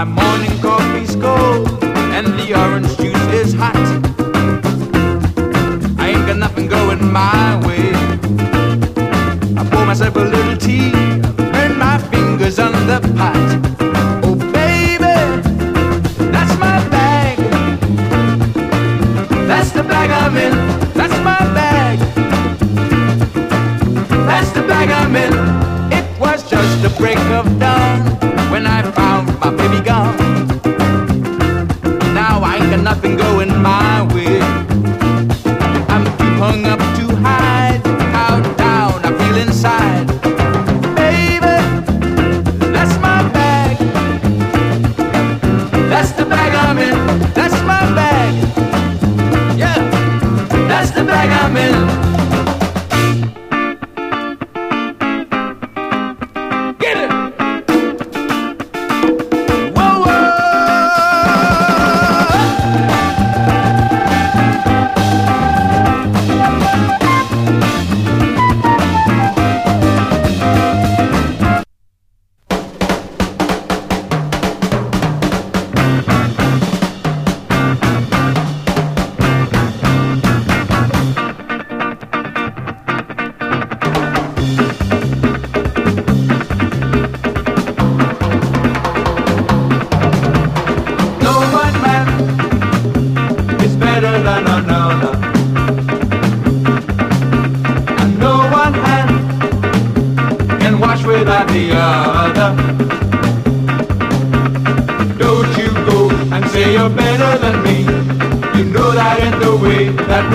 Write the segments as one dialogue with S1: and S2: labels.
S1: My morning coffee's cold and the orange juice is hot. I ain't got nothing going my way. I pour myself a little tea, burn my fingers on the pot. break of dawn. The bag I'm.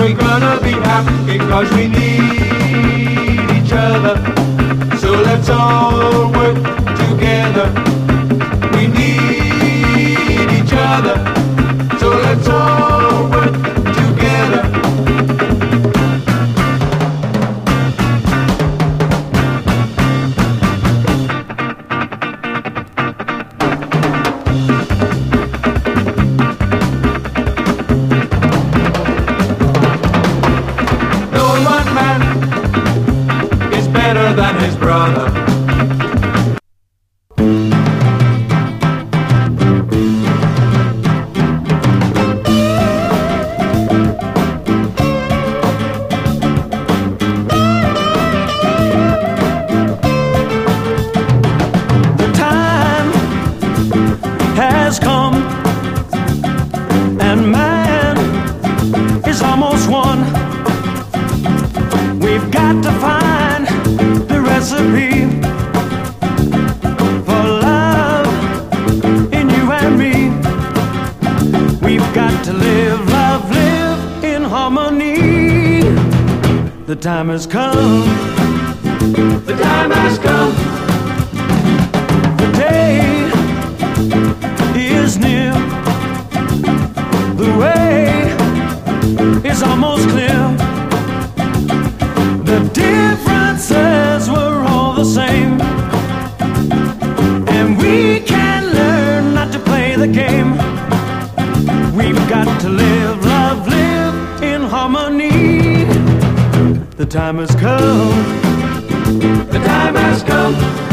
S1: We're gonna be happy because we need each other. So let's all work together. His brother.
S2: The time has come, and man is almost. We've got to find recipe for love in you and me. We've got to live, love, live in harmony. The time has come.
S1: The time has come.
S2: Harmony. The time has come.
S1: The time has come.